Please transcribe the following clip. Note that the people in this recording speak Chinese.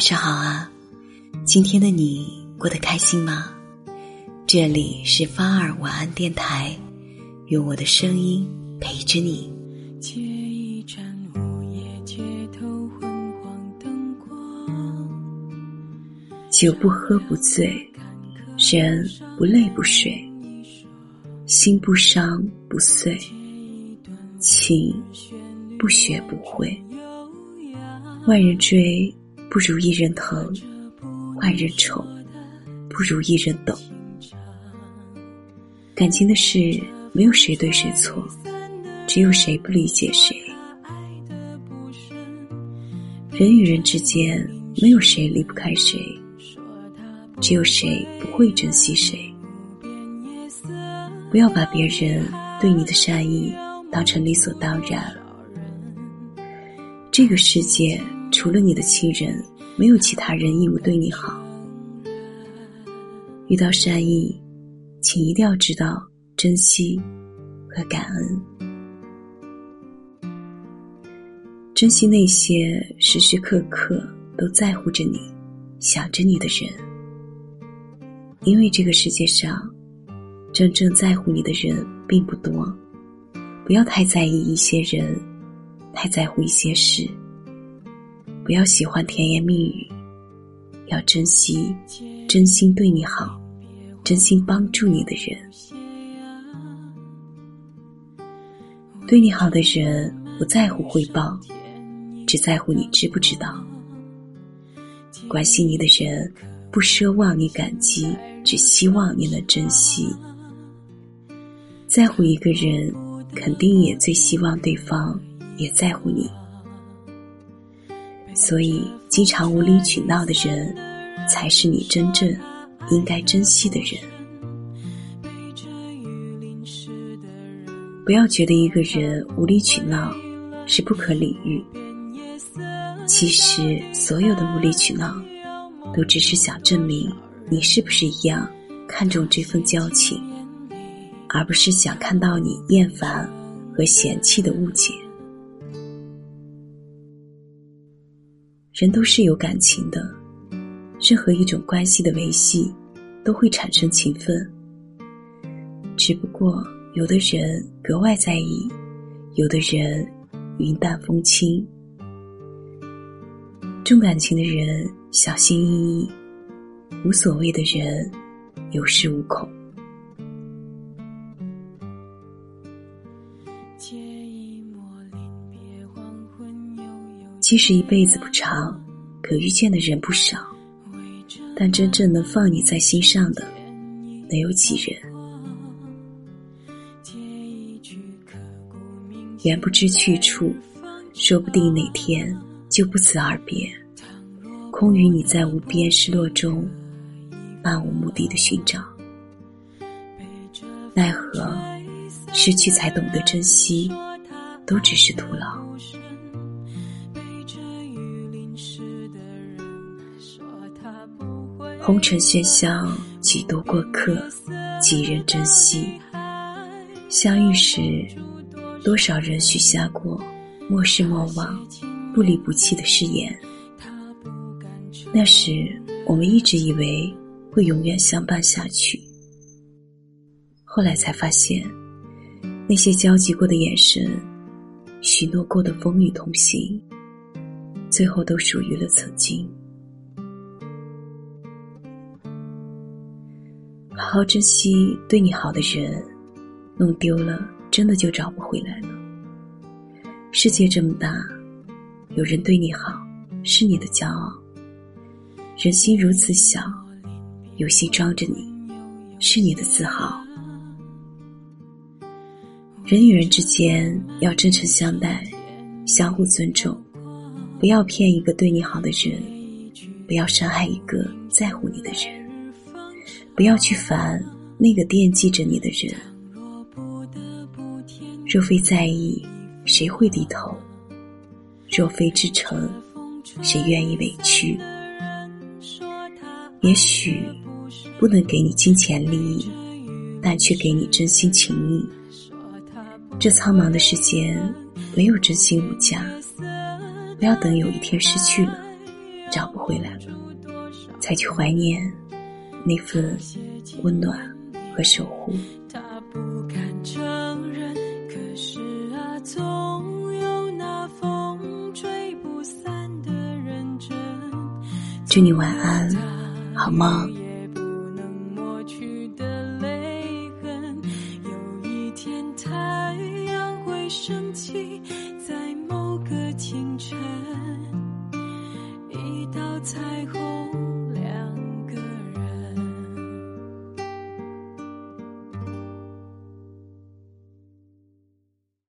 晚上好啊，今天的你过得开心吗？这里是发儿晚安电台，用我的声音陪着你。借一盏午夜街头昏黄灯光，酒不喝不醉，人不累不睡，心不伤不碎，情不学不会。万人追。不如一人疼，万人宠；不如一人懂。感情的事，没有谁对谁错，只有谁不理解谁。人与人之间，没有谁离不开谁，只有谁不会珍惜谁。不要把别人对你的善意当成理所当然。这个世界。除了你的亲人，没有其他人义务对你好。遇到善意，请一定要知道珍惜和感恩，珍惜那些时时刻刻都在乎着你、想着你的人。因为这个世界上，真正在乎你的人并不多。不要太在意一些人，太在乎一些事。不要喜欢甜言蜜语，要珍惜真心对你好、真心帮助你的人。对你好的人不在乎回报，只在乎你知不知道。关心你的人不奢望你感激，只希望你能珍惜。在乎一个人，肯定也最希望对方也在乎你。所以，经常无理取闹的人，才是你真正应该珍惜的人。不要觉得一个人无理取闹是不可理喻，其实所有的无理取闹，都只是想证明你是不是一样看重这份交情，而不是想看到你厌烦和嫌弃的误解。人都是有感情的，任何一种关系的维系，都会产生情分。只不过有的人格外在意，有的人云淡风轻。重感情的人小心翼翼，无所谓的人有恃无恐。其实一辈子不长，可遇见的人不少，但真正能放你在心上的，能有几人？缘不知去处，说不定哪天就不辞而别，空余你在无边失落中，漫无目的的寻找，奈何失去才懂得珍惜，都只是徒劳。红尘喧嚣，几多过客，几人珍惜？相遇时，多少人许下过莫失莫忘、不离不弃的誓言？那时，我们一直以为会永远相伴下去，后来才发现，那些交集过的眼神，许诺过的风雨同行，最后都属于了曾经。好好珍惜对你好的人，弄丢了真的就找不回来了。世界这么大，有人对你好是你的骄傲；人心如此小，有心装着你是你的自豪。人与人之间要真诚相待，相互尊重，不要骗一个对你好的人，不要伤害一个在乎你的人。不要去烦那个惦记着你的人。若非在意，谁会低头？若非至诚，谁愿意委屈？也许不能给你金钱利益，但却给你真心情谊。这苍茫的世间，没有真心无价。不要等有一天失去了，找不回来了，才去怀念那份温暖和守护。祝你晚安，好梦。在某个清晨，一道彩虹。